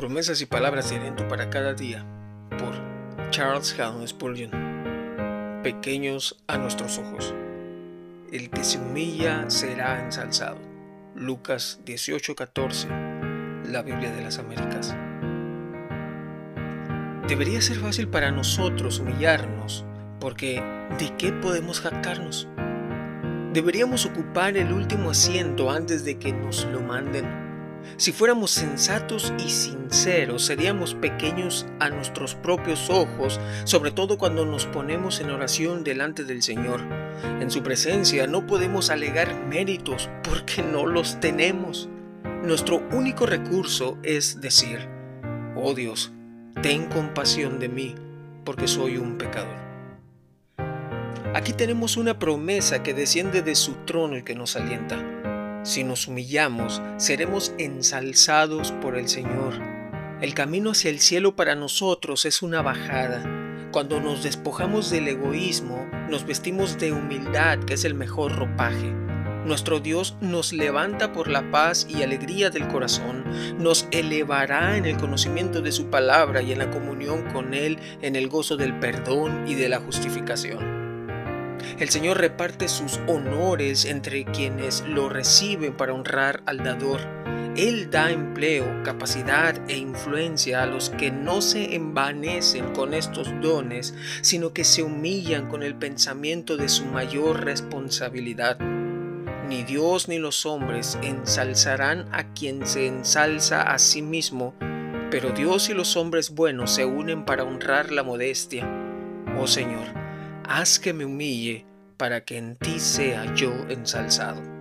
Promesas y palabras de aliento para cada día por Charles Haddon Spurgeon. Pequeños a nuestros ojos. El que se humilla será ensalzado. Lucas 18:14, la Biblia de las Américas. Debería ser fácil para nosotros humillarnos, porque ¿de qué podemos jactarnos? Deberíamos ocupar el último asiento antes de que nos lo manden si fuéramos sensatos y sinceros, seríamos pequeños a nuestros propios ojos, sobre todo cuando nos ponemos en oración delante del Señor. En su presencia no podemos alegar méritos porque no los tenemos. Nuestro único recurso es decir, oh Dios, ten compasión de mí, porque soy un pecador. Aquí tenemos una promesa que desciende de su trono y que nos alienta. Si nos humillamos, seremos ensalzados por el Señor. El camino hacia el cielo para nosotros es una bajada. Cuando nos despojamos del egoísmo, nos vestimos de humildad, que es el mejor ropaje. Nuestro Dios nos levanta por la paz y alegría del corazón, nos elevará en el conocimiento de su palabra y en la comunión con Él en el gozo del perdón y de la justificación. El Señor reparte sus honores entre quienes lo reciben para honrar al dador. Él da empleo, capacidad e influencia a los que no se envanecen con estos dones, sino que se humillan con el pensamiento de su mayor responsabilidad. Ni Dios ni los hombres ensalzarán a quien se ensalza a sí mismo, pero Dios y los hombres buenos se unen para honrar la modestia. Oh Señor, haz que me humille para que en ti sea yo ensalzado.